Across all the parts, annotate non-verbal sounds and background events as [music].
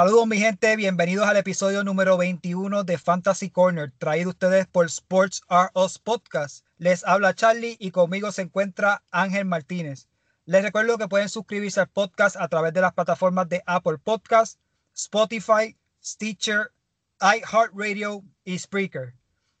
Saludos mi gente, bienvenidos al episodio número 21 de Fantasy Corner, traído ustedes por Sports Are Us Podcast. Les habla Charlie y conmigo se encuentra Ángel Martínez. Les recuerdo que pueden suscribirse al podcast a través de las plataformas de Apple Podcast, Spotify, Stitcher, iHeartRadio y Spreaker.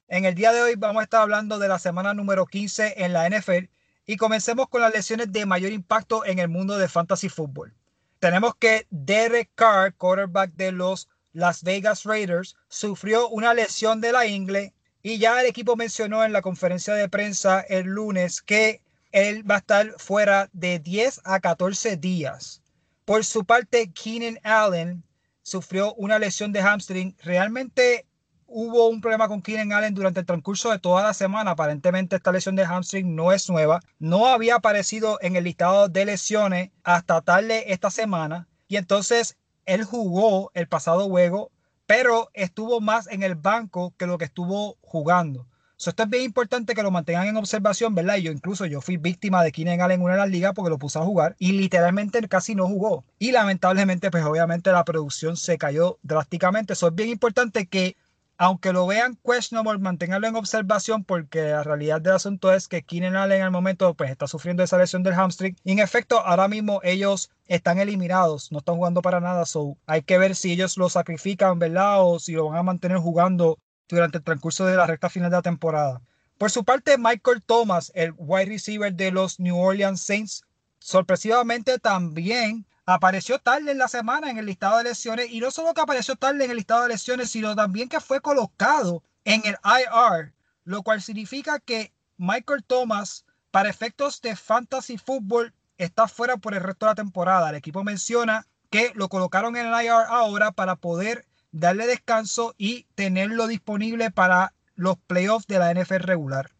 En el día de hoy vamos a estar hablando de la semana número 15 en la NFL y comencemos con las lesiones de mayor impacto en el mundo de fantasy fútbol tenemos que Derek Carr, quarterback de los Las Vegas Raiders, sufrió una lesión de la ingle y ya el equipo mencionó en la conferencia de prensa el lunes que él va a estar fuera de 10 a 14 días. Por su parte, Keenan Allen sufrió una lesión de hamstring. Realmente hubo un problema con Keenan Allen durante el transcurso de toda la semana. Aparentemente esta lesión de hamstring no es nueva. No había aparecido en el listado de lesiones hasta tarde esta semana. Y entonces él jugó el pasado juego, pero estuvo más en el banco que lo que estuvo jugando. So, esto es bien importante que lo mantengan en observación, ¿verdad? Y yo incluso yo fui víctima de Keenan Allen en una de las ligas porque lo puse a jugar y literalmente casi no jugó. Y lamentablemente, pues obviamente la producción se cayó drásticamente. Eso es bien importante que aunque lo vean questionable, manténganlo en observación porque la realidad del asunto es que Keenan Allen en el momento pues está sufriendo esa lesión del hamstring en efecto ahora mismo ellos están eliminados, no están jugando para nada, so hay que ver si ellos lo sacrifican, ¿verdad? O si lo van a mantener jugando durante el transcurso de la recta final de la temporada. Por su parte, Michael Thomas, el wide receiver de los New Orleans Saints, sorpresivamente también apareció tarde en la semana en el listado de lesiones y no solo que apareció tarde en el listado de lesiones, sino también que fue colocado en el IR, lo cual significa que Michael Thomas, para efectos de fantasy fútbol, está fuera por el resto de la temporada. El equipo menciona que lo colocaron en el IR ahora para poder darle descanso y tenerlo disponible para los playoffs de la NFL regular.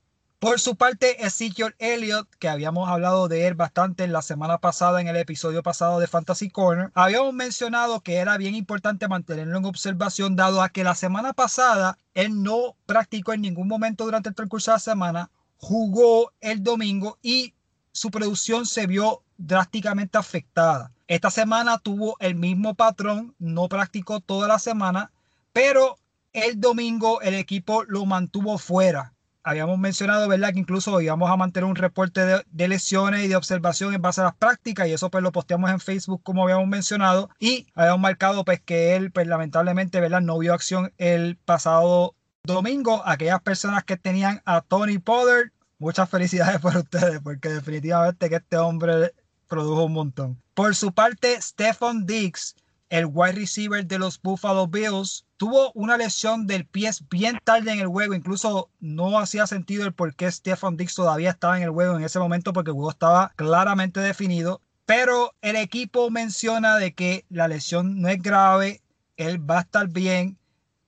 Por su parte, Ezekiel Elliott, que habíamos hablado de él bastante en la semana pasada, en el episodio pasado de Fantasy Corner, habíamos mencionado que era bien importante mantenerlo en observación, dado a que la semana pasada él no practicó en ningún momento durante el transcurso de la semana, jugó el domingo y su producción se vio drásticamente afectada. Esta semana tuvo el mismo patrón, no practicó toda la semana, pero el domingo el equipo lo mantuvo fuera habíamos mencionado, ¿verdad? Que incluso íbamos a mantener un reporte de, lesiones y de observación en base a las prácticas y eso pues lo posteamos en Facebook como habíamos mencionado y habíamos marcado pues que él pues lamentablemente, ¿verdad? No vio acción el pasado domingo. Aquellas personas que tenían a Tony Pollard, muchas felicidades [laughs] por ustedes porque definitivamente que este hombre produjo un montón. Por su parte, Stefan Diggs el wide receiver de los Buffalo Bills, tuvo una lesión del pie bien tarde en el juego. Incluso no hacía sentido el por qué Stefan Dix todavía estaba en el juego en ese momento porque el juego estaba claramente definido. Pero el equipo menciona de que la lesión no es grave, él va a estar bien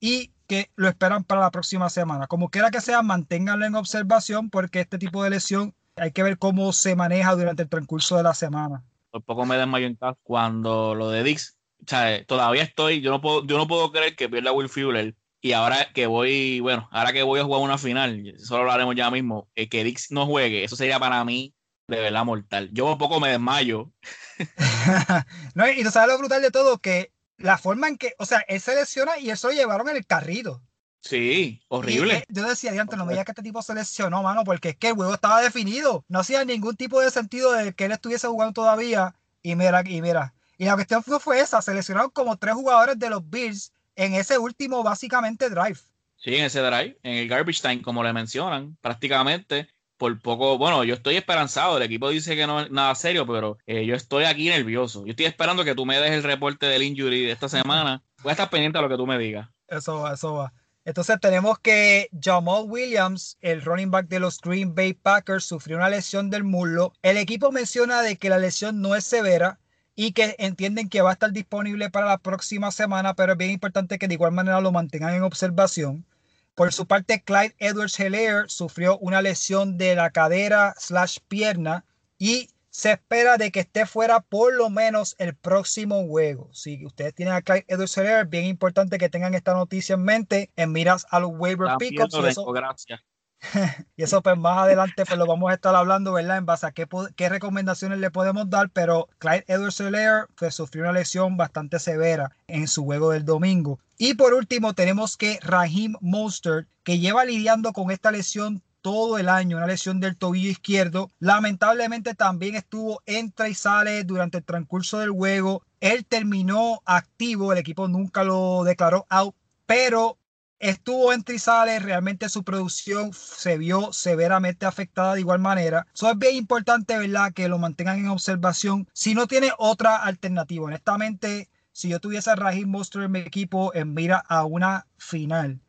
y que lo esperan para la próxima semana. Como quiera que sea, manténganlo en observación porque este tipo de lesión hay que ver cómo se maneja durante el transcurso de la semana. Por poco me desmayo en cuando lo de Dix o sea, todavía estoy, yo no puedo, yo no puedo creer que pierda Will Fuller. Y ahora que voy, bueno, ahora que voy a jugar una final, eso lo hablaremos ya mismo, eh, que Dix no juegue, eso sería para mí de verdad mortal. Yo un poco me desmayo. [laughs] no, y tú sabes lo brutal de todo, que la forma en que, o sea, él se lesiona y eso lo llevaron en el carrito. Sí, horrible. yo decía, diante, no me digas que este tipo se lesionó, mano, porque es que el juego estaba definido. No hacía ningún tipo de sentido de que él estuviese jugando todavía. Y mira, y mira. Y la cuestión fue, fue esa, se lesionaron como tres jugadores de los Bills en ese último, básicamente, drive. Sí, en ese drive, en el garbage time, como le mencionan, prácticamente por poco, bueno, yo estoy esperanzado, el equipo dice que no es nada serio, pero eh, yo estoy aquí nervioso. Yo estoy esperando que tú me des el reporte del injury de esta semana. Voy a estar pendiente a lo que tú me digas. Eso va, eso va. Entonces tenemos que Jamal Williams, el running back de los Green Bay Packers, sufrió una lesión del muslo. El equipo menciona de que la lesión no es severa y que entienden que va a estar disponible para la próxima semana, pero es bien importante que de igual manera lo mantengan en observación. Por su parte, Clyde Edwards Hilaire sufrió una lesión de la cadera slash pierna y se espera de que esté fuera por lo menos el próximo juego. Si ustedes tienen a Clyde Edwards Hilaire, bien importante que tengan esta noticia en mente en miras a los waiver pickups. gracias. [laughs] y eso pues más adelante pues lo vamos a estar hablando, ¿verdad? En base a qué, qué recomendaciones le podemos dar, pero Clyde Edwards Hilaire pues, sufrió una lesión bastante severa en su juego del domingo. Y por último tenemos que Raheem Mostert, que lleva lidiando con esta lesión todo el año, una lesión del tobillo izquierdo. Lamentablemente también estuvo entra y sale durante el transcurso del juego. Él terminó activo, el equipo nunca lo declaró out, pero estuvo entre y sale, realmente su producción se vio severamente afectada de igual manera. Eso es bien importante, ¿verdad? Que lo mantengan en observación. Si no tiene otra alternativa, honestamente, si yo tuviese a Raheem Mostert en mi equipo en mira a una final,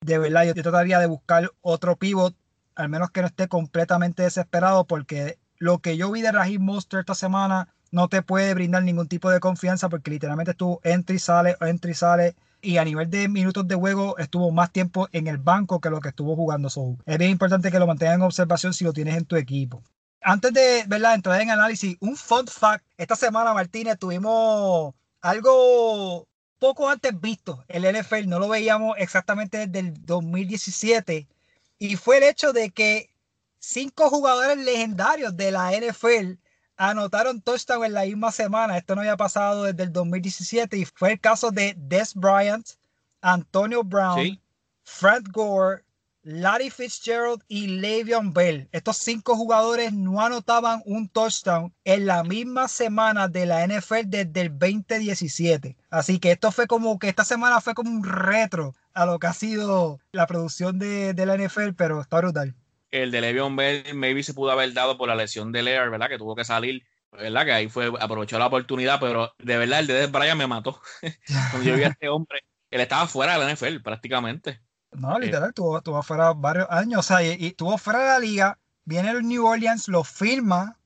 de verdad, yo, trataría de buscar otro pivot, al menos que no esté completamente desesperado, porque lo que yo vi de Raheem Mostert esta semana no te puede brindar ningún tipo de confianza, porque literalmente estuvo entre y sale, entre y sale y a nivel de minutos de juego estuvo más tiempo en el banco que lo que estuvo jugando. So, es bien importante que lo mantengan en observación si lo tienes en tu equipo. Antes de entrar en análisis, un fun fact. Esta semana, Martínez, tuvimos algo poco antes visto. El NFL no lo veíamos exactamente desde el 2017. Y fue el hecho de que cinco jugadores legendarios de la NFL anotaron touchdown en la misma semana. Esto no había pasado desde el 2017 y fue el caso de Des Bryant, Antonio Brown, Sí. Fred Gore, Larry Fitzgerald y Le'Veon Bell. Estos cinco jugadores no anotaban un touchdown en la misma semana de la NFL desde el 2017. Así que esto fue como que esta semana fue como un retro a lo que ha sido la producción de, de la NFL, pero está brutal. El de Le'Veon Bell maybe se pudo haber dado por la lesión de Lear, ¿verdad? Que tuvo que salir, ¿verdad? Que ahí fue, aprovechó la oportunidad, pero de verdad el de Des Bryant me mató. [laughs] Cuando yo vi a este hombre, él estaba fuera de la NFL prácticamente. No, literal, estuvo, estuvo fuera varios años, o sea, y, y estuvo fuera de la liga. Viene el New Orleans, lo firma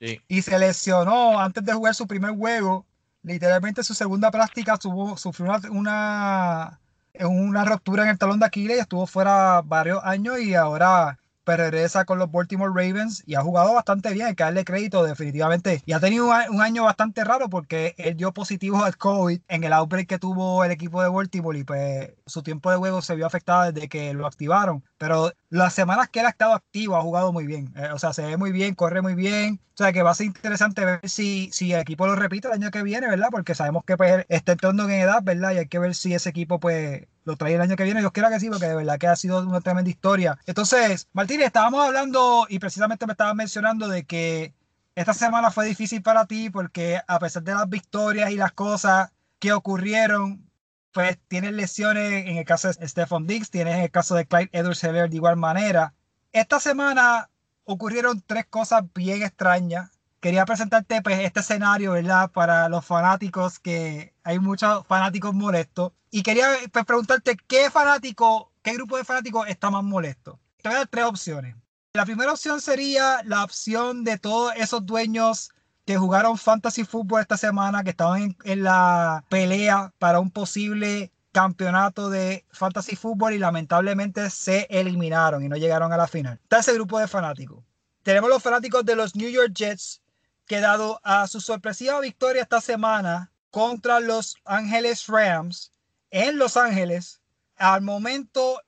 Sí. y se lesionó antes de jugar su primer juego. Literalmente su segunda práctica tuvo, sufrió una, una, una ruptura en el talón de Aquiles y estuvo fuera varios años y ahora pues, regresa con los Baltimore Ravens y ha jugado bastante bien, hay que darle crédito definitivamente. Y ha tenido un año bastante raro porque él dio positivo al COVID en el outbreak que tuvo el equipo de Baltimore y pues su tiempo de juego se vio afectado desde que lo activaron. Pero las semanas que él ha estado activo ha jugado muy bien. Eh, o sea, se ve muy bien, corre muy bien. O sea, que va a ser interesante ver si, si el equipo lo repite el año que viene, ¿verdad? Porque sabemos que pues, está entrando en edad, ¿verdad? Y hay que ver si ese equipo pues lo trae el año que viene. Yo quiera que sí, porque de verdad que ha sido una tremenda historia. Entonces, Martínez, estábamos hablando y precisamente me estabas mencionando de que esta semana fue difícil para ti porque a pesar de las victorias y las cosas que ocurrieron, pues tienes lesiones en el caso de Stephon Diggs, tienes en el caso de Clyde edwards helaire de igual manera. Esta semana ocurrieron tres cosas bien extrañas. Quería presentarte pues, este escenario, ¿verdad? Para los fanáticos, que hay muchos fanáticos molestos. Y quería pues, preguntarte, ¿qué fanático, qué grupo de fanáticos está más molesto? Te voy a dar tres opciones. La primera opción sería la opción de todos esos dueños que jugaron fantasy fútbol esta semana, que estaban en, en la pelea para un posible campeonato de fantasy fútbol y lamentablemente se eliminaron y no llegaron a la final. Está ese grupo de fanáticos. Tenemos los fanáticos de los New York Jets que dado a su sorpresiva victoria esta semana contra los Ángeles Rams en Los Ángeles, al momento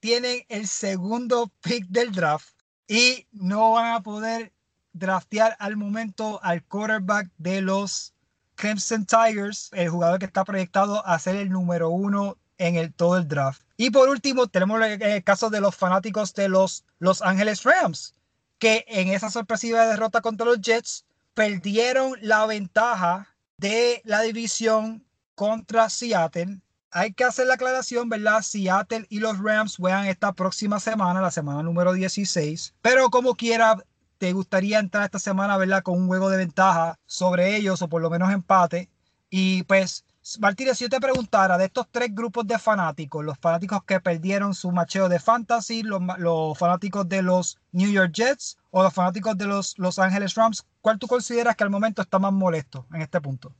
tienen el segundo pick del draft y no van a poder draftear al momento al quarterback de los Clemson Tigers, el jugador que está proyectado a ser el número uno en todo el draft. Y por último, tenemos el, el caso de los fanáticos de los Los Ángeles Rams, que en esa sorpresiva derrota contra los Jets perdieron la ventaja de la división contra Seattle. Hay que hacer la aclaración, ¿verdad? Seattle y los Rams juegan esta próxima semana, la semana número 16. Pero como quiera, te gustaría entrar esta semana, ¿verdad? Con un juego de ventaja sobre ellos o por lo menos empate. Y pues, Martínez, si yo te preguntara de estos tres grupos de fanáticos, los fanáticos que perdieron su macheo de fantasy, los, fanáticos de los New York Jets o los fanáticos de los Los Angeles Rams, ¿cuál tú consideras que al momento está más molesto en este punto?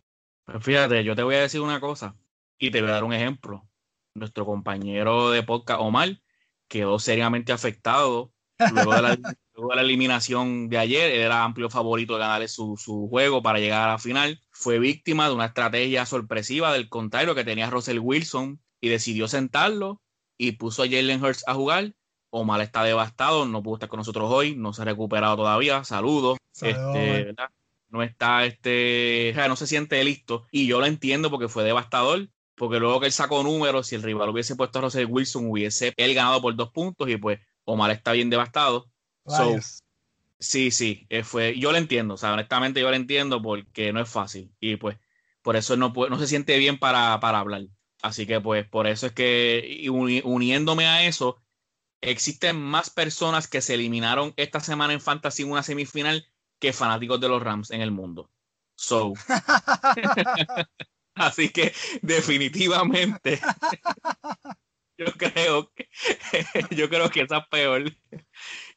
Pues fíjate, yo te voy a decir una cosa y te voy a dar un ejemplo. Nuestro compañero de podcast, Omar, quedó seriamente afectado luego de la, luego de la eliminación de ayer. Él era amplio favorito de ganar su, su, juego para llegar a la final. Fue víctima de una estrategia sorpresiva del contrario que tenía Russell Wilson y decidió sentarlo y puso a Jalen Hurts a jugar. Omar está devastado, no pudo estar con nosotros hoy, no se ha recuperado todavía. Saludos. Saludos, este, no está este, no se siente listo. Y yo lo entiendo porque fue devastador. Porque luego que él sacó números, si el rival hubiese puesto a Russell Wilson, hubiese él ganado por dos puntos y pues Omar está bien devastado. So, sí, sí, eh, fue, yo lo entiendo, o sea, honestamente yo lo entiendo porque no es fácil y pues por eso no, puede, no se siente bien para, para hablar. Así que pues por eso es que uni- uniéndome a eso, existen más personas que se eliminaron esta semana en Fantasy en una semifinal que fanáticos de los Rams en el mundo. So, [laughs] [laughs] así que definitivamente [laughs] yo creo que [laughs] yo creo que esa es peor.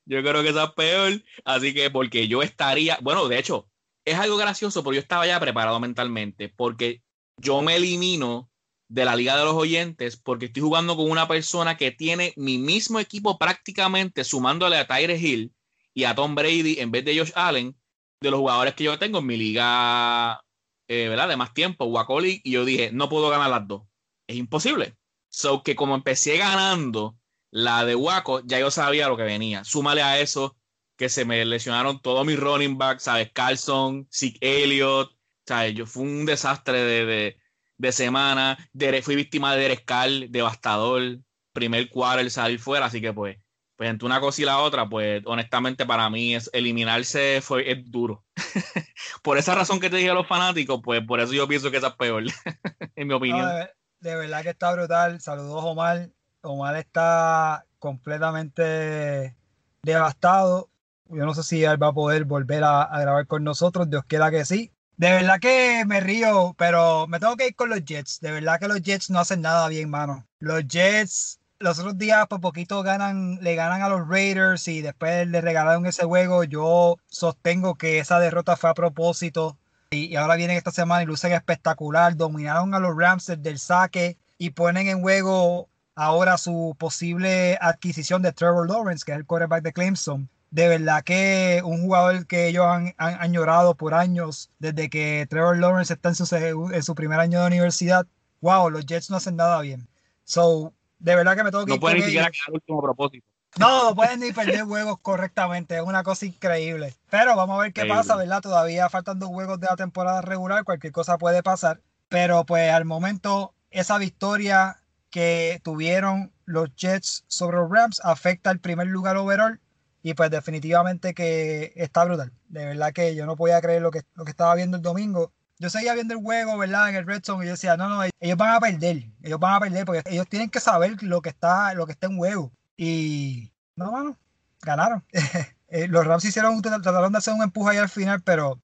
Yo creo que esa es peor. Así que porque yo estaría, bueno, de hecho, es algo gracioso, pero yo estaba ya preparado mentalmente, porque yo me elimino de la Liga de los Oyentes porque estoy jugando con una persona que tiene mi mismo equipo prácticamente, sumándole a Tyre Hill y a Tom Brady en vez de Josh Allen, de los jugadores que yo tengo en mi liga, eh, ¿verdad? De más tiempo, Waco League, y yo dije, no puedo ganar las dos. Es imposible. So que como empecé ganando la de Waco, ya yo sabía lo que venía. Súmale a eso que se me lesionaron todos mis running backs, ¿sabes? Carlson, Zeke Elliott, ¿sabes? Yo fue un desastre de, de, de semana. Derek- fui víctima de Derek Carr, devastador. Primer quarter salir fuera, así que pues, pues entre una cosa y la otra, pues honestamente para mí es eliminarse fue es duro. [laughs] por esa razón que te dije a los fanáticos, pues por eso yo pienso que esa es peor, [laughs] en mi opinión. No, de, verdad que está brutal. Saludos, Omar. Omar está completamente devastado. Yo no sé si él va a poder volver a, a grabar con nosotros. Dios quiera que sí. De verdad que me río, pero me tengo que ir con los Jets. De verdad que los Jets no hacen nada bien, mano. Los Jets los otros días por poquito ganan, le ganan a los Raiders y después le regalaron ese juego. Yo sostengo que esa derrota fue a propósito. Y, ahora vienen esta semana y lucen espectacular. Dominaron a los Rams desde el saque y ponen en juego ahora su posible adquisición de Trevor Lawrence, que es el quarterback de Clemson. De verdad que un jugador que ellos han, han añorado por años, desde que Trevor Lawrence está en su, en su primer año de universidad. Wow, los Jets no hacen nada bien. So, de verdad que me tengo que No ir puede con ni siquiera quedar último propósito. No, no pueden ni perder juegos correctamente. Es una cosa increíble. Pero vamos a ver qué Increíble. pasa, ¿verdad? Todavía faltan dos juegos de la temporada regular. Cualquier cosa puede pasar. Pero pues al momento, esa victoria que tuvieron los Jets sobre los Rams afecta el primer lugar overall. Y pues definitivamente que está brutal. De verdad que yo no podía creer lo que, lo que estaba viendo el domingo. Yo seguía viendo el juego, ¿verdad? En el Red Zone y yo decía, no, no, ellos van a perder. Ellos van a perder porque ellos tienen que saber lo que está, lo que está en juego. Y no, mano, ganaron. [laughs] Eh, los Rams hicieron, trataron de hacer un empuje ahí al final, pero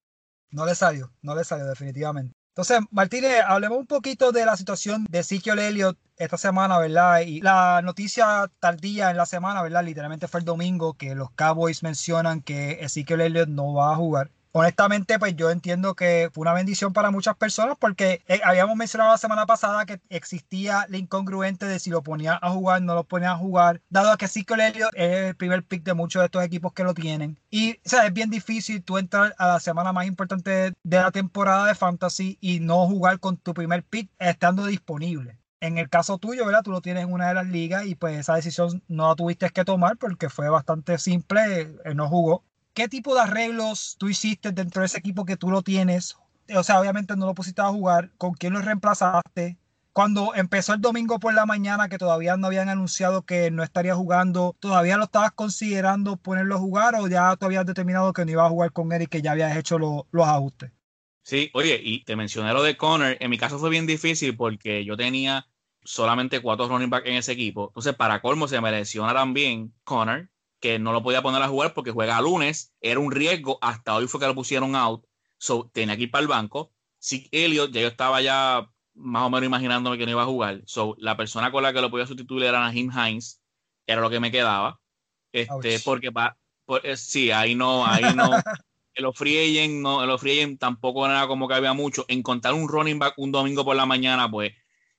no le salió, no le salió definitivamente. Entonces, Martínez, hablemos un poquito de la situación de Ezekiel Elliott esta semana, ¿verdad? Y la noticia tardía en la semana, ¿verdad? Literalmente fue el domingo que los Cowboys mencionan que Ezekiel Elliott no va a jugar. Honestamente, pues yo entiendo que fue una bendición para muchas personas porque eh, habíamos mencionado la semana pasada que existía la incongruente de si lo ponía a jugar, no lo ponía a jugar, dado que Ezekiel Elliott es el primer pick de muchos de estos equipos que lo tienen. Y, o sea, es bien difícil tú entrar a la semana más importante de, la temporada de Fantasy y no jugar con tu primer pick estando disponible. En el caso tuyo, ¿verdad? Tú lo tienes en una de las ligas y pues esa decisión no la tuviste que tomar porque fue bastante simple, él no jugó. ¿Qué tipo de arreglos tú hiciste dentro de ese equipo que tú lo tienes? O sea, obviamente no lo pusiste a jugar. ¿Con quién lo reemplazaste? cuando empezó el domingo por la mañana, que todavía no habían anunciado que no estaría jugando, ¿todavía lo estabas considerando ponerlo a jugar o ya tú habías determinado que no iba a jugar con él y que ya habías hecho los ajustes? Sí, oye, y te mencioné lo de Connor. En mi caso fue bien difícil porque yo tenía solamente cuatro running back en ese equipo. Entonces, para colmo, se me lesiona también Connor, que no lo podía poner a jugar porque juega lunes. Era un riesgo. Hasta hoy fue que lo pusieron out. So, tenía que ir para el banco. Sí, Elliot, ya yo estaba ya más o menos imaginándome que no iba a jugar. So, la persona con la que lo podía sustituir era Nahim Hines. Era lo que me quedaba. Este, porque pa, por, eh, sí, ahí no, ahí no. [laughs] los free agent, no, los free agent tampoco era como que había mucho. Encontrar un running back un domingo por la mañana, pues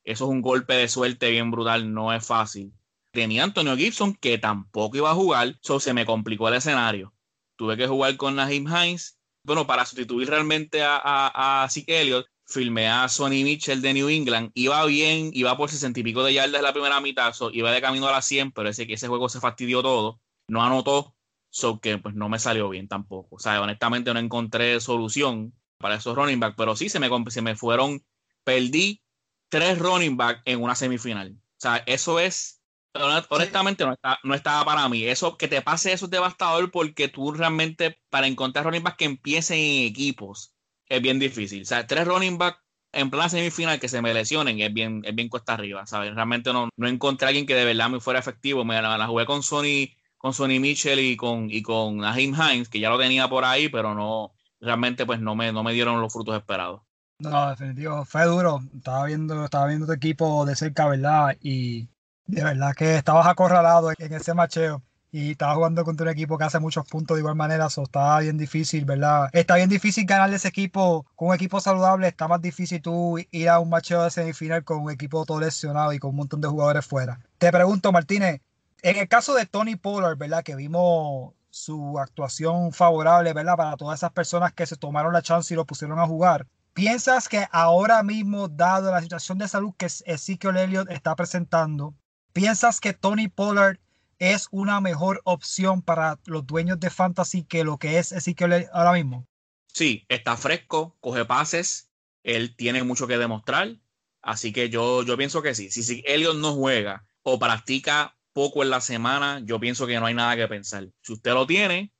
eso es un golpe de suerte bien brutal, no es fácil. Tenía Antonio Gibson que tampoco iba a jugar, so se me complicó el escenario. Tuve que jugar con Naheem Hines. Bueno, para sustituir realmente a, a, a Elliott, filmé a Sonny Mitchell de New England. Iba bien, iba por sesenta y pico de yardas en la primera mitad, iba de camino a la 100, pero ese, ese juego se fastidió todo. No anotó, So que pues no me salió bien tampoco. O sea, honestamente no encontré solución para esos running back, pero sí se me, se me fueron, perdí tres running back en una semifinal. O sea, eso es, honestamente no, está, no estaba para mí. Eso, que te pase eso es devastador porque tú realmente para encontrar running back que empiecen en equipos es bien difícil. O sea, tres running back en plena semifinal que se me lesionen es bien, es bien cuesta arriba, ¿sabes? Realmente no, no encontré a alguien que de verdad me fuera efectivo. Me la, la jugué con Sony con Sonny Mitchell y con, y con Naheem Hines, que ya lo tenía por ahí, pero no, realmente pues no me, no me dieron los frutos esperados. No, definitivo, fue duro. Estaba viendo, estaba viendo tu equipo de cerca, ¿verdad? Y de verdad que estabas acorralado en ese macheo y estabas jugando contra un equipo que hace muchos puntos de igual manera, eso estaba bien difícil, ¿verdad? Está bien difícil ganarle ese equipo con un equipo saludable, está más difícil tú ir a un macheo de semifinal con un equipo todo lesionado y con un montón de jugadores fuera. Te pregunto, Martínez, en el caso de Tony Pollard, ¿verdad? Que vimos su actuación favorable, ¿verdad? Para todas esas personas que se tomaron la chance y lo pusieron a jugar. ¿Piensas que ahora mismo, dado la situación de salud que Ezekiel Elliott está presentando, piensas que Tony Pollard es una mejor opción para los dueños de fantasy que lo que es Ezekiel ahora mismo? Sí, está fresco, coge pases, él tiene mucho que demostrar, así que yo, yo pienso que sí. Si Elliott no juega o practica poco en la semana, yo pienso que no hay nada que pensar. Si usted lo tiene,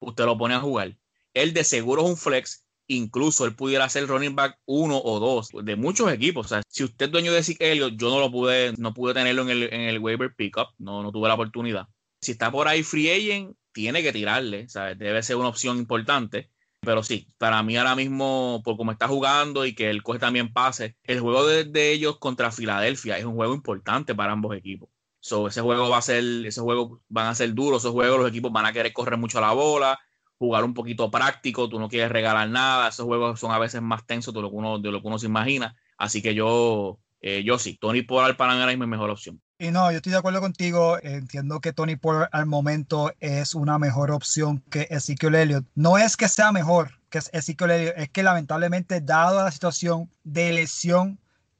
usted lo pone a jugar. Él de seguro es un flex, incluso él pudiera ser running back uno o dos de muchos equipos. O sea, si usted es dueño de Zeke yo no lo pude, no pude tenerlo en el, en el waiver pickup, no, no tuve la oportunidad. Si está por ahí free agent, tiene que tirarle, ¿sabes? Debe ser una opción importante. Pero sí, para mí ahora mismo, por cómo está jugando y que él coge también pase, el juego de, ellos contra Filadelfia es un juego importante para ambos equipos. So, ese juego va a ser, ese juego van a ser duros, esos juegos los equipos van a querer correr mucho la bola, jugar un poquito práctico, tú no quieres regalar nada, esos juegos son a veces más tensos de lo que uno, de lo que uno se imagina, así que yo, eh, yo sí, Tony Pollard para mí ahora mismo mejor opción. Y no, yo estoy de acuerdo contigo. Entiendo que Tony Pollard al momento es una mejor opción que Ezekiel Elliott. No es que sea mejor que Ezekiel Elliott, es que lamentablemente, dado la situación de lesión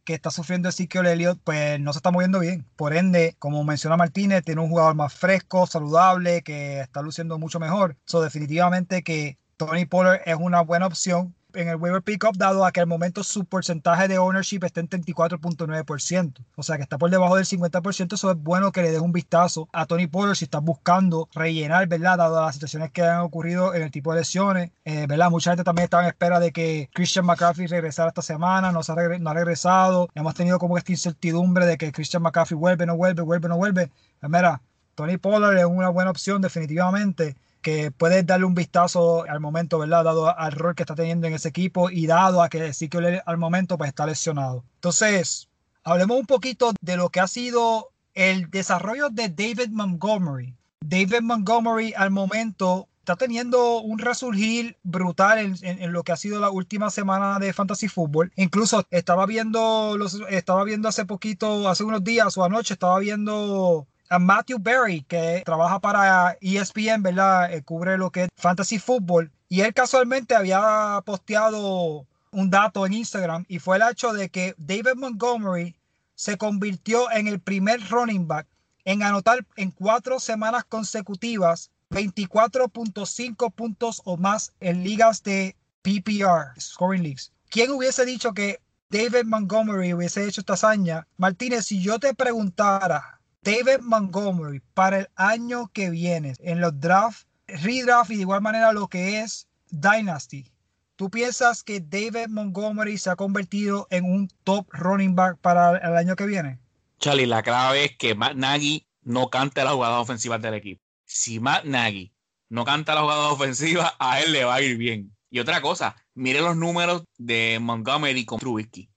que está sufriendo Ezekiel Elliott, pues no se está moviendo bien. Por ende, como menciona Martínez, tiene un jugador más fresco, saludable, que está luciendo mucho mejor. So, definitivamente que Tony Pollard es una buena opción en el waiver pickup, dado a que al momento su porcentaje de ownership está en 34.9%. O sea que está por debajo del 50%. Eso es bueno que le des un vistazo a Tony Pollard si estás buscando rellenar, ¿verdad? Dado las situaciones que han ocurrido en el tipo de lesiones, eh, ¿verdad? Mucha gente también estaba en espera de que Christian McCaffrey regresara esta semana. No, se ha, no ha regresado. Hemos tenido como esta incertidumbre de que Christian McCaffrey vuelve, no vuelve, vuelve, no vuelve. Pues mira, Tony Pollard es una buena opción definitivamente que puedes darle un vistazo al momento, ¿verdad? Dado al rol que está teniendo en ese equipo y dado a que sí que al momento pues está lesionado. Entonces, hablemos un poquito de lo que ha sido el desarrollo de David Montgomery. David Montgomery al momento está teniendo un resurgir brutal en, lo que ha sido la última semana de Fantasy Football. Incluso estaba viendo, los, estaba viendo hace poquito, hace unos días o anoche, estaba viendo a Matthew Berry, que trabaja para ESPN, ¿verdad? Eh, cubre lo que es fantasy football. Y él casualmente había posteado un dato en Instagram y fue el hecho de que David Montgomery se convirtió en el primer running back en anotar en cuatro semanas consecutivas 24.5 puntos o más en ligas de PPR, Scoring Leagues. ¿Quién hubiese dicho que David Montgomery hubiese hecho esta hazaña. Martínez, si yo te preguntara, David Montgomery para el año que viene, en los drafts, redraft y de igual manera lo que es Dynasty, ¿tú piensas que David Montgomery se ha convertido en un top running back para el año que viene? Charlie, la clave es que Matt Nagy no cante las jugadas ofensivas del equipo. Si Matt Nagy no canta las jugadas ofensivas, a él le va a ir bien. Y otra cosa, mire los números de Montgomery con Trubisky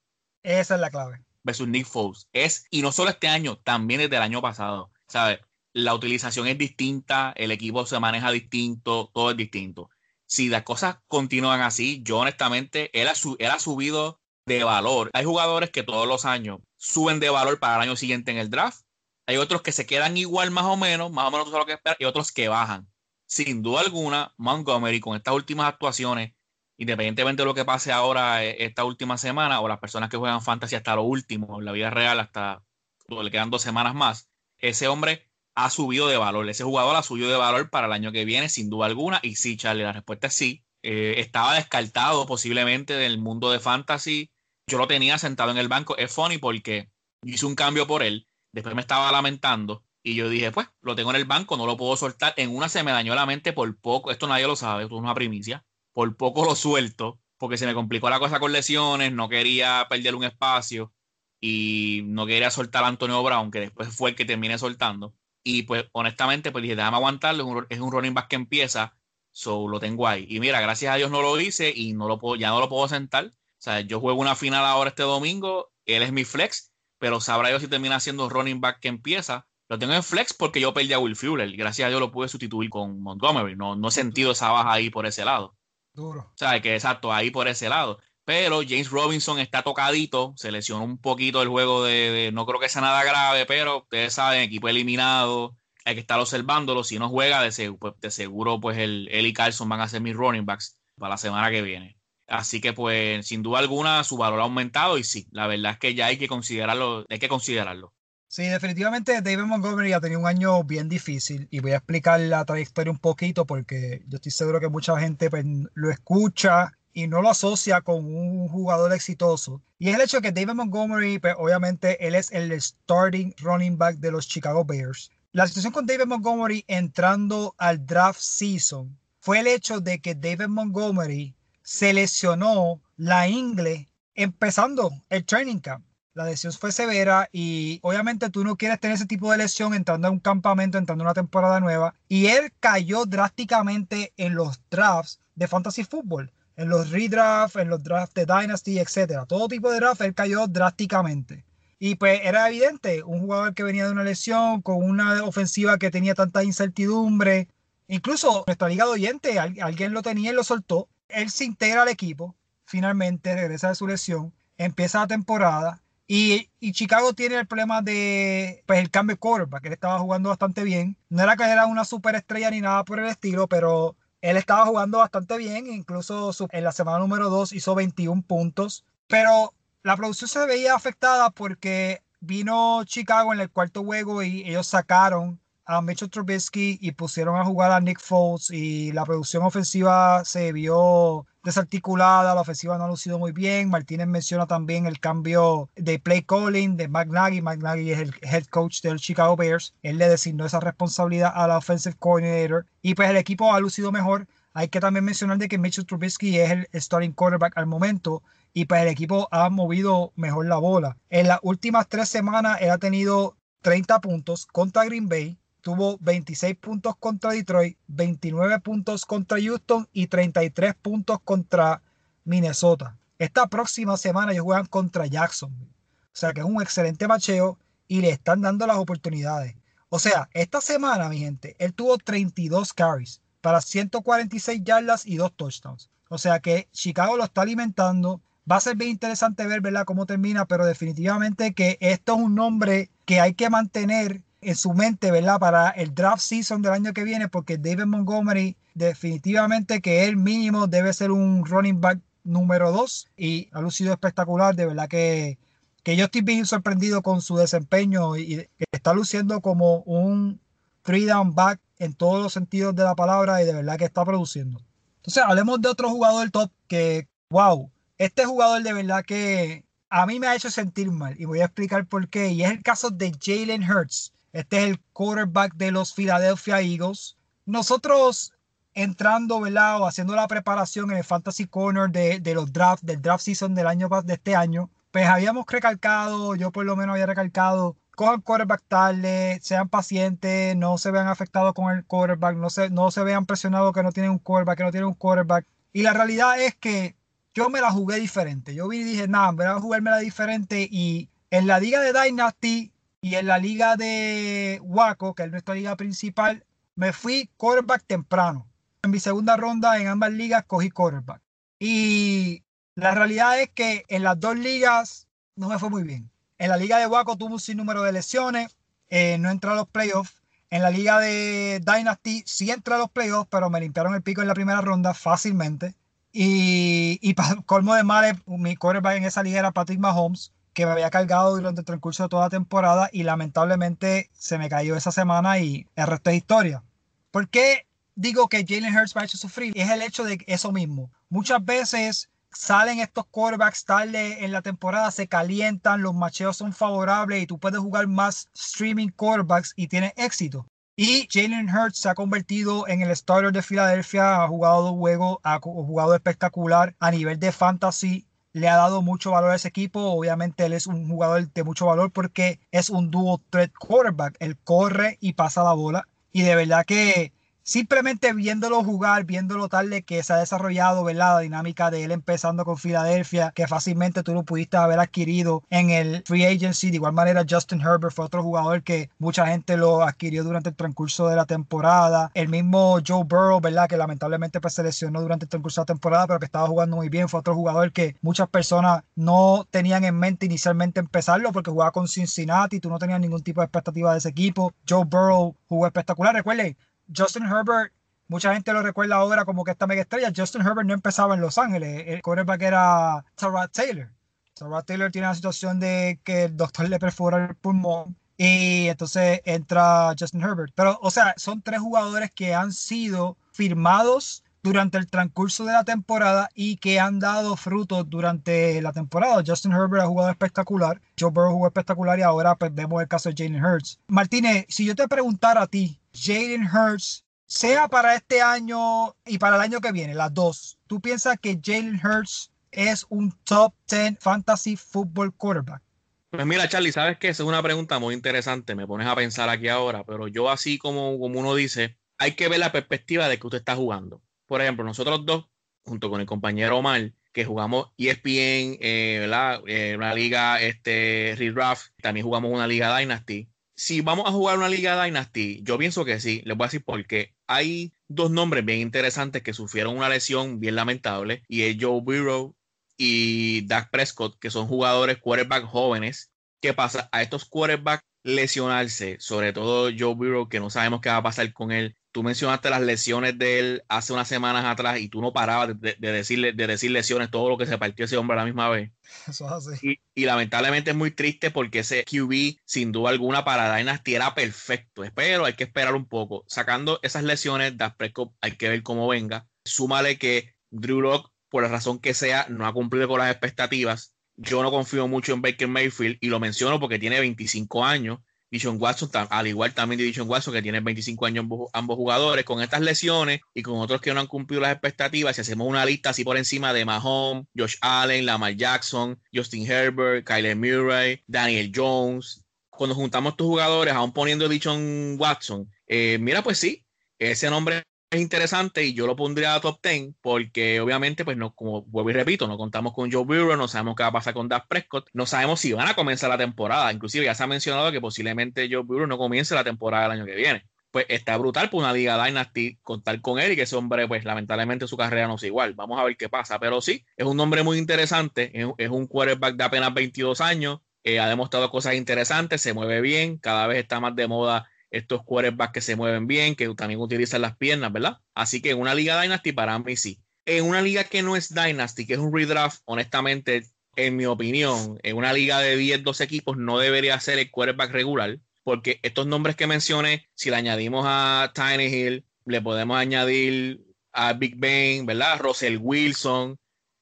Esa es la clave. Versus Nick Foles. Es, y no solo este año, también desde el año pasado. ¿Sabes? La utilización es distinta, el equipo se maneja distinto, todo es distinto. Si las cosas continúan así, yo honestamente, él ha, él subido de valor. Hay jugadores que todos los años suben de valor para el año siguiente en el draft. Hay otros que se quedan igual más o menos, más o menos sabes lo que y otros que bajan. Sin duda alguna, Montgomery con estas últimas actuaciones, independientemente de lo que pase ahora eh, esta última semana, o las personas que juegan fantasy hasta lo último, en la vida real, hasta le quedan dos semanas más, ese hombre ha subido de valor. Ese jugador ha subido de valor para el año que viene, sin duda alguna. Y sí, Charlie, la respuesta es sí. Eh, estaba descartado posiblemente del mundo de fantasy. Yo lo tenía sentado en el banco. Es funny porque hice un cambio por él. Después me estaba lamentando. Y yo dije, pues, lo tengo en el banco, no lo puedo soltar. En una se me dañó la mente por poco. Esto nadie lo sabe, esto es una primicia. Por poco lo suelto porque se me complicó la cosa con lesiones. No quería perder un espacio y no quería soltar a Antonio Brown, que después fue el que terminé soltando. Y pues honestamente, pues dije, déjame aguantarlo, es un, un running back que empieza, so lo tengo ahí. Y mira, gracias a Dios no lo hice y no lo puedo, ya no lo puedo sentar. O sea, yo juego una final ahora este domingo, él es mi flex, pero sabrá yo si termina siendo running back que empieza. Lo tengo en flex porque yo perdí a Will Fuller gracias a Dios lo pude sustituir con Montgomery. No, no he sentido esa baja ahí por ese lado. Duro. O sea, que exacto, ahí por ese lado. Pero James Robinson está tocadito, se lesionó un poquito el juego de, no creo que sea nada grave, pero ustedes saben, equipo eliminado, hay que estar observándolo. Si no juega, de, seg- pues, de seguro, pues el, él y Carlson van a ser mis running backs para la semana que viene. Así que, pues, sin duda alguna, su valor ha aumentado y sí, la verdad es que ya hay que considerarlo, hay que considerarlo. Sí, definitivamente David Montgomery ha tenido un año bien difícil y voy a explicar la trayectoria un poquito porque yo estoy seguro que mucha gente pues, lo escucha y no lo asocia con un jugador exitoso. Y es el hecho que David Montgomery, pues, obviamente, él es el starting running back de los Chicago Bears. La situación con David Montgomery entrando al draft season fue el hecho de que David Montgomery se lesionó la ingle empezando el training camp. La lesión fue severa y obviamente tú no quieres tener ese tipo de lesión entrando a un campamento, entrando a una temporada nueva. Y él cayó drásticamente en los drafts de fantasy fútbol, en los redrafts, en los drafts de Dynasty, etcétera. Todo tipo de draft él cayó drásticamente. Y pues era evidente, un jugador que venía de una lesión, con una ofensiva que tenía tanta incertidumbre. Incluso nuestra liga de oyente, al- alguien lo tenía y lo soltó. Él se integra al equipo, finalmente regresa de su lesión, empieza la temporada y, Chicago tiene el problema de pues, el cambio de quarterback. Él estaba jugando bastante bien. No era que era una superestrella ni nada por el estilo, pero él estaba jugando bastante bien. Incluso en la semana número 2 hizo 21 puntos. Pero la producción se veía afectada porque vino Chicago en el cuarto juego y ellos sacaron a Mitchell Trubisky y pusieron a jugar a Nick Foles y la producción ofensiva se vio desarticulada, la ofensiva no ha lucido muy bien. Martínez menciona también el cambio de play calling de. Matt Nagy es el head coach del Chicago Bears. Él le designó esa responsabilidad a la offensive coordinator y pues el equipo ha lucido mejor. Hay que también mencionar de que Mitchell Trubisky es el starting quarterback al momento y pues el equipo ha movido mejor la bola. En las últimas tres semanas él ha tenido 30 puntos contra Green Bay, tuvo 26 puntos contra Detroit, 29 puntos contra Houston y 33 puntos contra Minnesota. Esta próxima semana ellos juegan contra Jacksonville. O sea que es un excelente macheo y le están dando las oportunidades. O sea, esta semana, mi gente, él tuvo 32 carries para 146 yardas y dos touchdowns. O sea que Chicago lo está alimentando. Va a ser bien interesante ver, ¿verdad?, cómo termina, pero definitivamente que esto es un nombre que hay que mantener en su mente, ¿verdad?, para el draft season del año que viene, porque David Montgomery definitivamente que él mínimo debe ser un running back número 2 y ha lucido espectacular, de verdad que, que yo estoy bien sorprendido con su desempeño y que está luciendo como un three down back en todos los sentidos de la palabra y de verdad que está produciendo. Entonces, hablemos de otro jugador top que, wow, este jugador de verdad que a mí me ha hecho sentir mal y voy a explicar por qué. Y es el caso de Jalen Hurts. Este es el quarterback de los Philadelphia Eagles. Nosotros entrando, ¿verdad? O haciendo la preparación en el Fantasy Corner de, de los drafts, del draft season del año de este año, pues habíamos recalcado, yo por lo menos había recalcado, cojan quarterback tarde, sean pacientes, no se vean afectados con el quarterback, no se, no se vean presionados que no tienen un quarterback, que no tienen un quarterback. Y la realidad es que yo me la jugué diferente. Yo vi y dije, nada, voy a jugármela diferente. Y en la liga de Dynasty y en la liga de Waco, que es nuestra liga principal, me fui quarterback temprano. En mi segunda ronda en ambas ligas cogí quarterback. Y la realidad es que en las dos ligas no me fue muy bien. En la liga de Waco tuve un sinnúmero de lesiones, eh, no entré a los playoffs. En la liga de Dynasty sí entré a los playoffs, pero me limpiaron el pico en la primera ronda fácilmente. Y, y para colmo de males, mi quarterback en esa liga era Patrick Mahomes, que me había cargado durante el transcurso de toda la temporada y lamentablemente se me cayó esa semana y el resto es historia. ¿Por qué digo que Jalen Hurts va a sufrir? Es el hecho de eso mismo. Muchas veces salen estos quarterbacks tarde en la temporada, se calientan, los macheos son favorables y tú puedes jugar más streaming quarterbacks y tienes éxito. Y Jalen Hurts se ha convertido en el starter de Filadelfia, ha jugado dos juegos, ha jugado espectacular a nivel de fantasy, le ha dado mucho valor a ese equipo. Obviamente él es un jugador de mucho valor porque es un dual threat quarterback. Él corre y pasa la bola. Y de verdad que simplemente viéndolo jugar, viéndolo tarde que se ha desarrollado, ¿verdad? La dinámica de él empezando con Filadelfia, que fácilmente tú lo pudiste haber adquirido en el free agency. De igual manera, Justin Herbert fue otro jugador que mucha gente lo adquirió durante el transcurso de la temporada. El mismo Joe Burrow, ¿verdad? Que lamentablemente pues, durante el transcurso de la temporada, pero que estaba jugando muy bien. Fue otro jugador que muchas personas no tenían en mente inicialmente empezarlo porque jugaba con Cincinnati, tú no tenías ningún tipo de expectativa de ese equipo. Joe Burrow jugó espectacular. Recuerden, Justin Herbert, mucha gente lo recuerda ahora como que esta mega estrella. Justin Herbert no empezaba en Los Ángeles. El quarterback era Tyrod Taylor. Tyrod Taylor tiene la situación de que el doctor le perfora el pulmón y entonces entra Justin Herbert. Pero, o sea, son tres jugadores que han sido firmados durante el transcurso de la temporada y que han dado frutos durante la temporada. Justin Herbert ha jugado espectacular, Joe Burrow jugó espectacular y ahora pues, vemos el caso de Jalen Hurts. Martínez, si yo te preguntara a ti, Jalen Hurts, sea para este año y para el año que viene, las dos, ¿tú piensas que Jalen Hurts es un top 10 fantasy football quarterback? Pues mira, Charlie, sabes que esa es una pregunta muy interesante. Me pones a pensar aquí ahora, pero yo, así como, como uno dice, hay que ver la perspectiva de que usted está jugando por ejemplo, nosotros dos, junto con el compañero Omar, que jugamos ESPN, eh. Eh, una liga este, Redraft, también jugamos una liga Dynasty. Si vamos a jugar una liga Dynasty, yo pienso que sí, les voy a decir por qué. Hay dos nombres bien interesantes que sufrieron una lesión bien lamentable, y es Joe Burrow y Dak Prescott, que son jugadores quarterback jóvenes. ¿Qué pasa? A estos quarterbacks lesionarse, sobre todo Joe Burrow, que no sabemos qué va a pasar con él, tú mencionaste las lesiones de él hace unas semanas atrás y tú no parabas de, decirle, de decir lesiones, todo lo que se partió ese hombre a la misma vez. [laughs] Eso es así. Y, lamentablemente es muy triste porque ese QB, sin duda alguna, para Dynasty era perfecto. Pero hay que esperar un poco. Sacando esas lesiones, Das Prescott hay que ver cómo venga. Súmale que Drew Lock, por la razón que sea, no ha cumplido con las expectativas. Yo no confío mucho en Baker Mayfield y lo menciono porque tiene 25 años Dishon Watson, al igual también de Watson, que tiene 25 años ambos, jugadores, con estas lesiones y con otros que no han cumplido las expectativas, si hacemos una lista así por encima de Mahomes, Josh Allen, Lamar Jackson, Justin Herbert, Kyler Murray, Daniel Jones, cuando juntamos estos jugadores, aún poniendo Dishon Watson, eh, mira, pues sí, ese nombre interesante y yo lo pondría a top 10 porque obviamente, pues no, como vuelvo y repito, no contamos con Joe Burrow, no sabemos qué va a pasar con Dak Prescott, no sabemos si van a comenzar la temporada, inclusive ya se ha mencionado que posiblemente Joe Burrow no comience la temporada del año que viene. Pues está brutal por una liga Dynasty contar con él y que ese hombre, pues lamentablemente su carrera no es igual. Vamos a ver qué pasa, pero sí, es un nombre muy interesante, es, un quarterback de apenas 22 años, eh, ha demostrado cosas interesantes, se mueve bien, cada vez está más de moda estos quarterbacks que se mueven bien, que también utilizan las piernas, ¿verdad? Así que en una liga Dynasty para mí sí. En una liga que no es Dynasty, que es un redraft, honestamente, en mi opinión, en una liga de 10, 12 equipos no debería ser el quarterback regular, porque estos nombres que mencioné, si le añadimos a Tiny Hill, le podemos añadir a Big Ben, ¿verdad? Russell Wilson.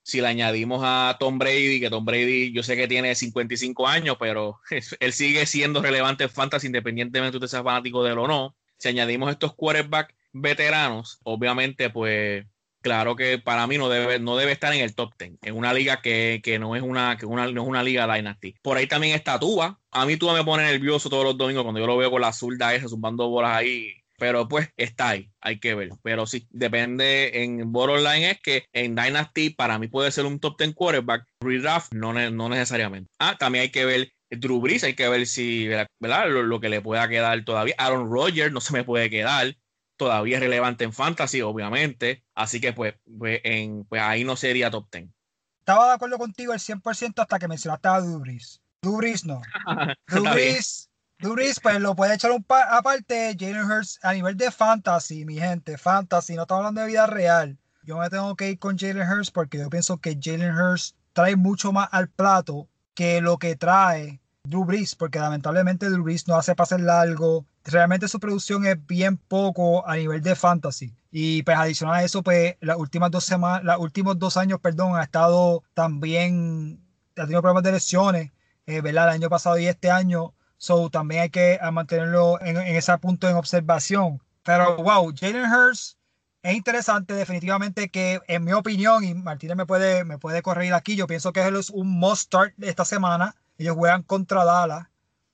Si le añadimos a Tom Brady, que Tom Brady yo sé que tiene 55 años, pero [laughs] él sigue siendo relevante en fantasy independientemente de usted sea fanático de él o no. Si añadimos estos quarterbacks veteranos, obviamente pues claro que para mí no debe, no debe estar en el top 10, en una liga que, no, es una, que una, no es una liga Dynasty. Por ahí también está Tuba. A mí Tuba me pone nervioso todos los domingos cuando yo lo veo con la zurda esa, zumbando bolas ahí. Pero pues está ahí, hay que ver. Pero sí, depende en Borderline es que en Dynasty para mí puede ser un top 10 quarterback. Redraft no, no necesariamente. Ah, también hay que ver Drew Brees, hay que ver si, ¿verdad? Lo, lo, que le pueda quedar todavía. Aaron Rodgers no se me puede quedar todavía es relevante en fantasy, obviamente. Así que pues, pues, en, pues ahí no sería top 10. Estaba de acuerdo contigo el 100% hasta que mencionaste a Dubris. Dubris no. [laughs] Dubris, Dubris, pues lo puede echar un aparte. Jalen Hurts a nivel de fantasy, mi gente, fantasy, no estamos hablando de vida real. Yo me tengo que ir con Jalen Hurts porque yo pienso que Jalen Hurts trae mucho más al plato que lo que trae Drew Brees, porque lamentablemente Drew Brees no hace pases largo. Realmente su producción es bien poco a nivel de fantasy. Y pues adicional a eso, pues las últimas dos semanas, los últimos dos años, perdón, ha estado también, ha tenido problemas de lesiones, eh, ¿verdad? El año pasado y este año. So también hay que mantenerlo en, en ese punto en observación. Pero wow, Jalen Hurts es interesante definitivamente que en mi opinión, y Martínez me puede, me puede corregir aquí, yo pienso que él es un must start esta semana ellos juegan contra Dallas.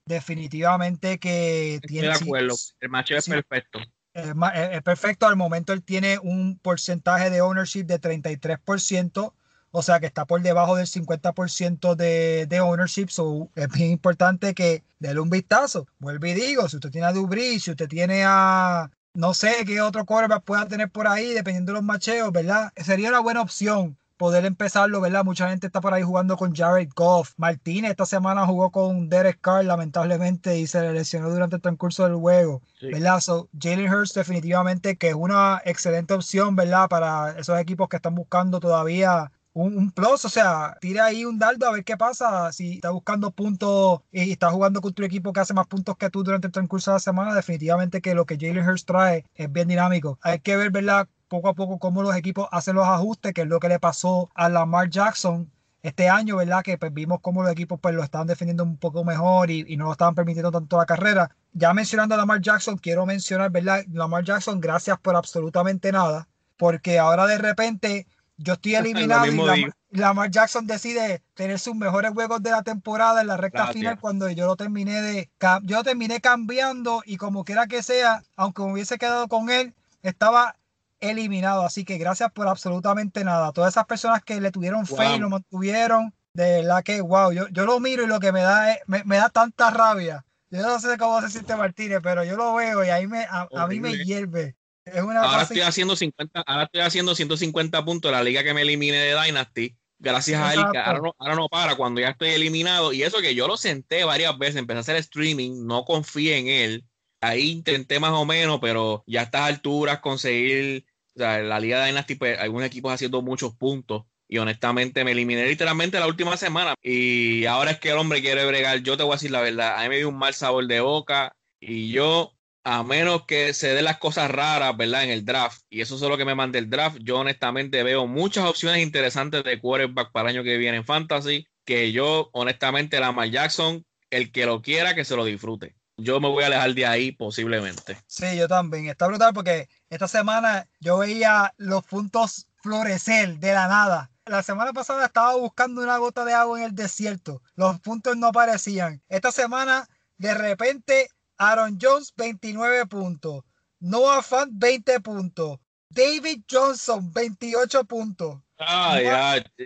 Definitivamente que Estoy tiene. de acuerdo. el macho es perfecto. Es, perfecto. Al momento él tiene un porcentaje de ownership de 33%. O sea que está por debajo del 50% de, de ownership. So, es bien importante que déle un vistazo. Vuelvo y digo, si usted tiene a Dubry, si usted tiene a, no sé qué otro quarterback pueda tener por ahí, dependiendo de los macheos, ¿verdad? Sería una buena opción poder empezarlo, ¿verdad? Mucha gente está por ahí jugando con Jared Goff. Martínez esta semana jugó con Derek Carr, lamentablemente, y se le lesionó durante el transcurso del juego, ¿verdad? So, Jalen Hurts definitivamente que es una excelente opción, ¿verdad? Para esos equipos que están buscando todavía un, plus, o sea, tira ahí un dardo a ver qué pasa. Si está buscando puntos y está jugando contra un equipo que hace más puntos que tú durante el transcurso de la semana, definitivamente que lo que Jalen Hurts trae es bien dinámico. Hay que ver, ¿verdad? poco a poco cómo los equipos hacen los ajustes, que es lo que le pasó a Lamar Jackson este año, ¿verdad? Que pues, vimos cómo los equipos pues, lo estaban defendiendo un poco mejor y, no lo estaban permitiendo tanto la carrera. Ya mencionando a Lamar Jackson, quiero mencionar, ¿verdad? Lamar Jackson, gracias por absolutamente nada, porque ahora de repente yo estoy [laughs] eliminado y Lamar, Jackson decide tener sus mejores juegos de la temporada en la recta final cuando yo lo terminé de yo terminé cambiando y como quiera que sea, aunque me hubiese quedado con él, estaba eliminado. Así que gracias por absolutamente nada. Todas esas personas que le tuvieron fe y lo mantuvieron, de verdad que wow, yo, yo lo miro y lo que me da es, me, da tanta rabia. Yo no sé cómo se siente Martínez, pero yo lo veo y ahí me, a, mí me hierve. Es una ahora estoy haciendo 50, ahora estoy haciendo 150 puntos en la liga que me elimine de Dynasty. Gracias a él, ahora no, ahora no para cuando ya estoy eliminado. Y eso que yo lo senté varias veces, empecé a hacer streaming, no confié en él ahí intenté más o menos, pero ya a estas alturas conseguir, o sea, la Liga de Dynasty, pues, algunos equipos haciendo muchos puntos. Y honestamente me eliminé literalmente la última semana. Y ahora es que el hombre quiere bregar. Yo te voy a decir la verdad. A mí me dio un mal sabor de boca. Y yo, a menos que se den las cosas raras, ¿verdad? En el draft. Y eso es lo que me manda el draft. Yo honestamente veo muchas opciones interesantes de quarterback para el año que viene en Fantasy. Que yo, honestamente, la Lamar Jackson, el que lo quiera, que se lo disfrute yo me voy a alejar de ahí posiblemente. Sí, yo también. Está brutal porque esta semana yo veía los puntos florecer de la nada. La semana pasada estaba buscando una gota de agua en el desierto. Los puntos no aparecían. Esta semana, de repente, Aaron Jones, 29 puntos. Noah Fant, 20 puntos. David Johnson, 28 puntos.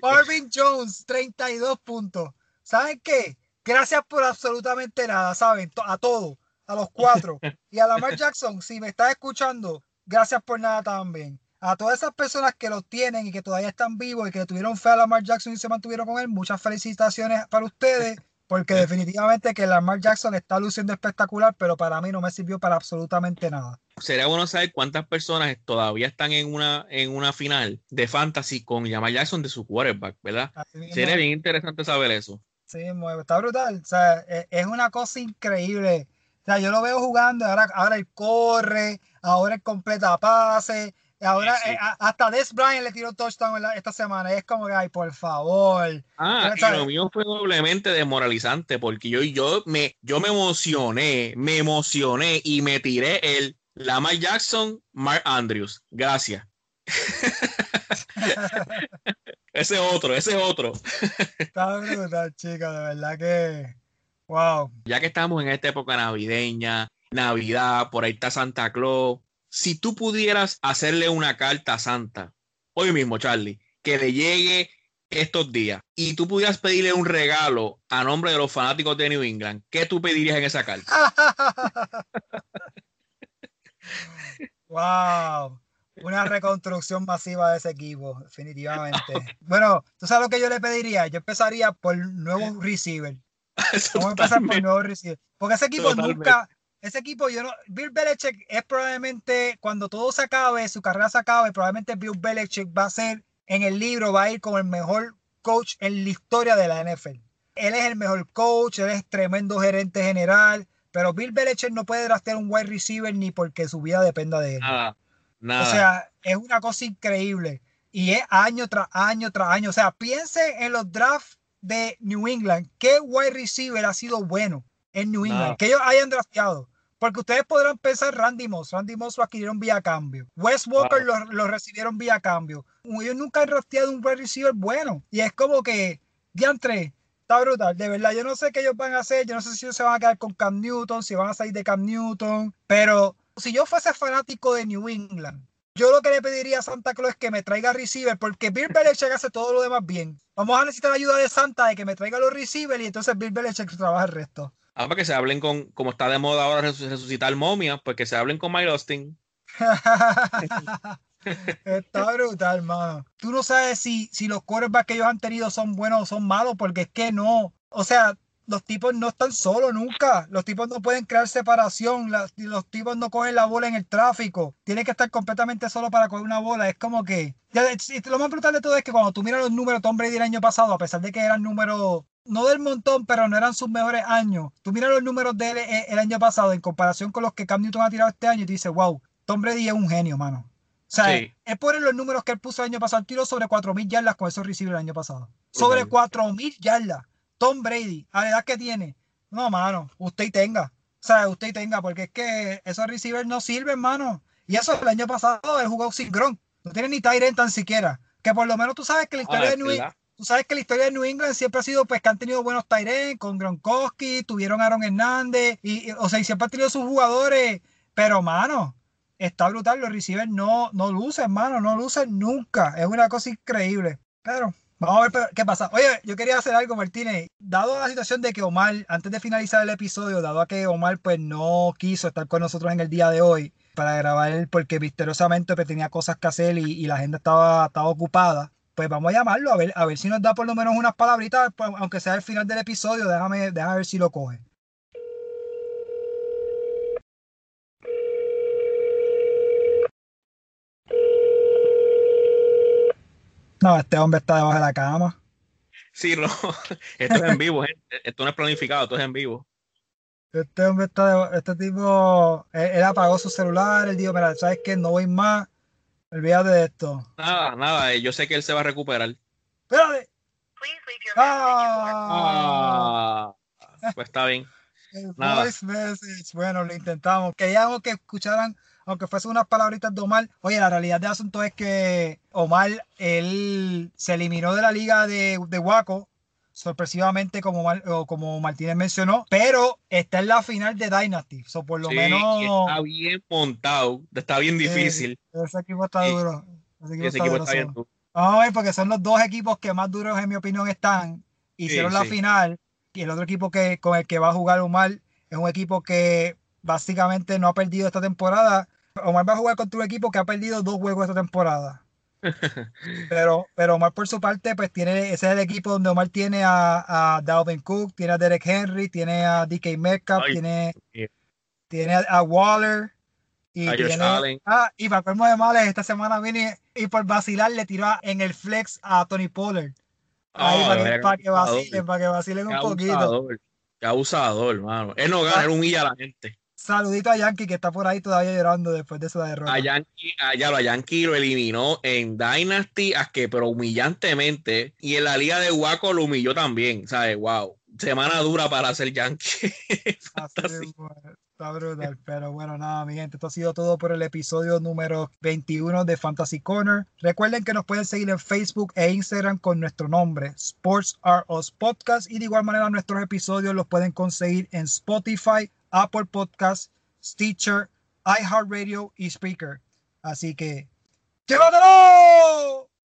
Marvin Jones, 32 puntos. ¿Saben qué? Gracias por absolutamente nada, ¿saben? A todos, a los cuatro. [laughs] Y a Lamar Jackson, si me estás escuchando, gracias por nada también. A todas esas personas que lo tienen y que todavía están vivos y que tuvieron fe a Lamar Jackson y se mantuvieron con él, muchas felicitaciones para ustedes, porque definitivamente que Lamar Jackson está luciendo espectacular, pero para mí no me sirvió para absolutamente nada. Sería bueno saber cuántas personas todavía están en una, en una final de fantasy con Lamar Jackson de su quarterback, ¿verdad? Sería bien interesante saber eso. Sí, está brutal. O sea, e, es una cosa increíble. O sea, yo lo veo jugando, ahora, ahora él corre, ahora él completa pase, Ahora Sí, sí. eh, hasta Des Bryant le tiró touchdown la- esta semana. Es como que, ay, por favor. Ah, y lo mío fue doblemente desmoralizante porque yo, yo, me, yo me emocioné, me emocioné y me tiré el Lamar Jackson, Mark Andrews. Gracias. [laughs] ese otro, ese otro. Está brutal, chica, de verdad que. Wow. Ya que estamos en esta época navideña, Navidad, por ahí está Santa Claus. Si tú pudieras hacerle una carta a Santa, hoy mismo, Charlie, que le llegue estos días y tú pudieras pedirle un regalo a nombre de los fanáticos de New England, ¿qué tú pedirías en esa carta? [laughs] wow. Una reconstrucción masiva de ese equipo, definitivamente. Bueno, tú sabes lo que yo le pediría. Yo empezaría por nuevos receivers. [laughs] Eso Vamos a empezar por totalmente. nuevos receivers. Porque ese equipo Totalmente. nunca, ese equipo, yo no, Bill Belichick es probablemente cuando todo se acabe, su carrera se acabe, probablemente Bill Belichick va a ser en el libro, va a ir como el mejor coach en la historia de la NFL. Él es el mejor coach, él es tremendo gerente general, pero Bill Belichick no puede draftear un wide receiver ni porque su vida dependa de él. Nada, nada. O sea, es una cosa increíble. Y es año tras año tras año. O sea, piense en los drafts de New England. ¿Qué wide receiver ha sido bueno en New England? Que ellos hayan drafteado. Porque ustedes podrán pensar Randy Moss. Randy Moss lo adquirieron vía cambio. Wes Walker lo, lo recibieron vía cambio. Ellos nunca han drafteado un receiver bueno. Y es como que, diantre, está brutal. De verdad, yo no sé qué ellos van a hacer. Yo no sé si ellos se van a quedar con Cam Newton, si van a salir de Cam Newton. Pero si yo fuese fanático de New England, yo lo que le pediría a Santa Claus es que me traiga receiver, porque Bill Belichick hace todo lo demás bien. Vamos a necesitar ayuda de Santa de que me traiga los receivers y entonces Bill Belichick trabaja el resto. Ah, para que se hablen con, como está de moda ahora resu- resucitar momias, pues que se hablen con Mike Austin. [laughs] Está brutal, mano. Tú no sabes si, si los quarterbacks que ellos han tenido son buenos o son malos, porque es que no. O sea, los tipos no están solos nunca. Los tipos no pueden crear separación. Los tipos no cogen la bola en el tráfico. Tienen que estar completamente solo para coger una bola. Es como que. lo más brutal de todo es que cuando tú miras los números de Tom Brady el año pasado, a pesar de que eran números. No del montón, pero no eran sus mejores años. Tú miras los números de él eh, el año pasado en comparación con los que Cam Newton ha tirado este año y tú dices, wow, Tom Brady es un genio, mano. O sea, Sí. es por los números que él puso el año pasado. Tiró sobre 4.000 yardas con esos receivers el año pasado. Sobre Brutal. 4.000 yardas. Tom Brady, a la edad que tiene. No, mano, usted y tenga. O sea, usted y tenga, porque es que esos receivers no sirven, mano. Y eso el año pasado él jugó sin Gronk. No tiene ni Tyrant tan siquiera. Que por lo menos tú sabes que la historia Ah, de New. Tú sabes que la historia de New England siempre ha sido pues que han tenido buenos Tyrants con Gronkowski, tuvieron a Aaron Hernández, y, o sea, y siempre han tenido sus jugadores, pero mano, está brutal, los receivers no, no lucen, mano, no lucen nunca, es una cosa increíble, pero vamos a ver qué pasa. Oye, yo quería hacer algo, Martínez, dado la situación de que Omar, antes de finalizar el episodio, dado a que Omar pues no quiso estar con nosotros en el día de hoy para grabar porque misteriosamente pues, tenía cosas que hacer y, y la agenda estaba, estaba ocupada, pues vamos a llamarlo a ver, a ver si nos da por lo menos unas palabritas, pues, aunque sea al final del episodio, déjame, déjame ver si lo coge. No, este hombre está debajo de la cama. Sí, no. [laughs] Esto es en vivo, gente. Esto no es planificado, esto es en vivo. Este hombre está debajo- este tipo, él, él apagó su celular, él dijo, mira, ¿sabes qué? No voy más, olvídate de esto. Nada, nada, eh, yo sé que él se va a recuperar. Espérate. Ah, Ah, [laughs] pues está bien. el nada. voice message. Bueno, lo intentamos. Queríamos que escucharan, aunque fuese unas palabritas de Omar. Oye, la realidad del asunto es que Omar, él se eliminó de la liga de, de Waco, sorpresivamente, como, Mar- o como Martínez mencionó, pero está en la final de Dynasty. So, por lo Sí, menos. está bien montado, está bien difícil. Ese equipo está duro. Ese equipo Ese está equipo duro, está bien duro. Vamos a ver, porque son los dos equipos que más duros, en mi opinión, están. Hicieron la sí. final. Y el otro equipo que, con el que va a jugar Omar es un equipo que básicamente no ha perdido esta temporada. Omar va a jugar contra un equipo que ha perdido dos juegos esta temporada. Pero, pero Omar, por su parte, pues tiene, ese es el equipo donde Omar tiene a, a Dalvin Cook, tiene a Derek Henry, tiene a DK Metcalf, Ay, tiene, tiene a, a Waller. Y A tiene, ah, y para colmo de males, esta semana vine y por vacilar le tiró en el flex a Tony Pollard. Ahí Ah, para, vaya que, para que vacilen, para que vacilen un poquito. abusador. Qué abusador, hermano. Él no gana, Ah. él humilla a la gente. Saludito a Yankee que está por ahí todavía llorando después de esa derrota. A Yankee, a, ya a Yankee lo eliminó en Dynasty, a que, pero humillantemente. Y en la liga de Waco lo humilló también. ¿Sabes? Wow. Semana dura para hacer Yankee. [laughs] Así, está brutal. Pero bueno, nada, mi gente. Esto ha sido todo por el episodio número 21 de Fantasy Corner. Recuerden que nos pueden seguir en Facebook e Instagram con nuestro nombre, Sports Are Us Podcast. Y de igual manera, nuestros episodios los pueden conseguir en Spotify, Apple Podcast, Stitcher, iHeartRadio y Speaker. Así que, ¡llévatelo!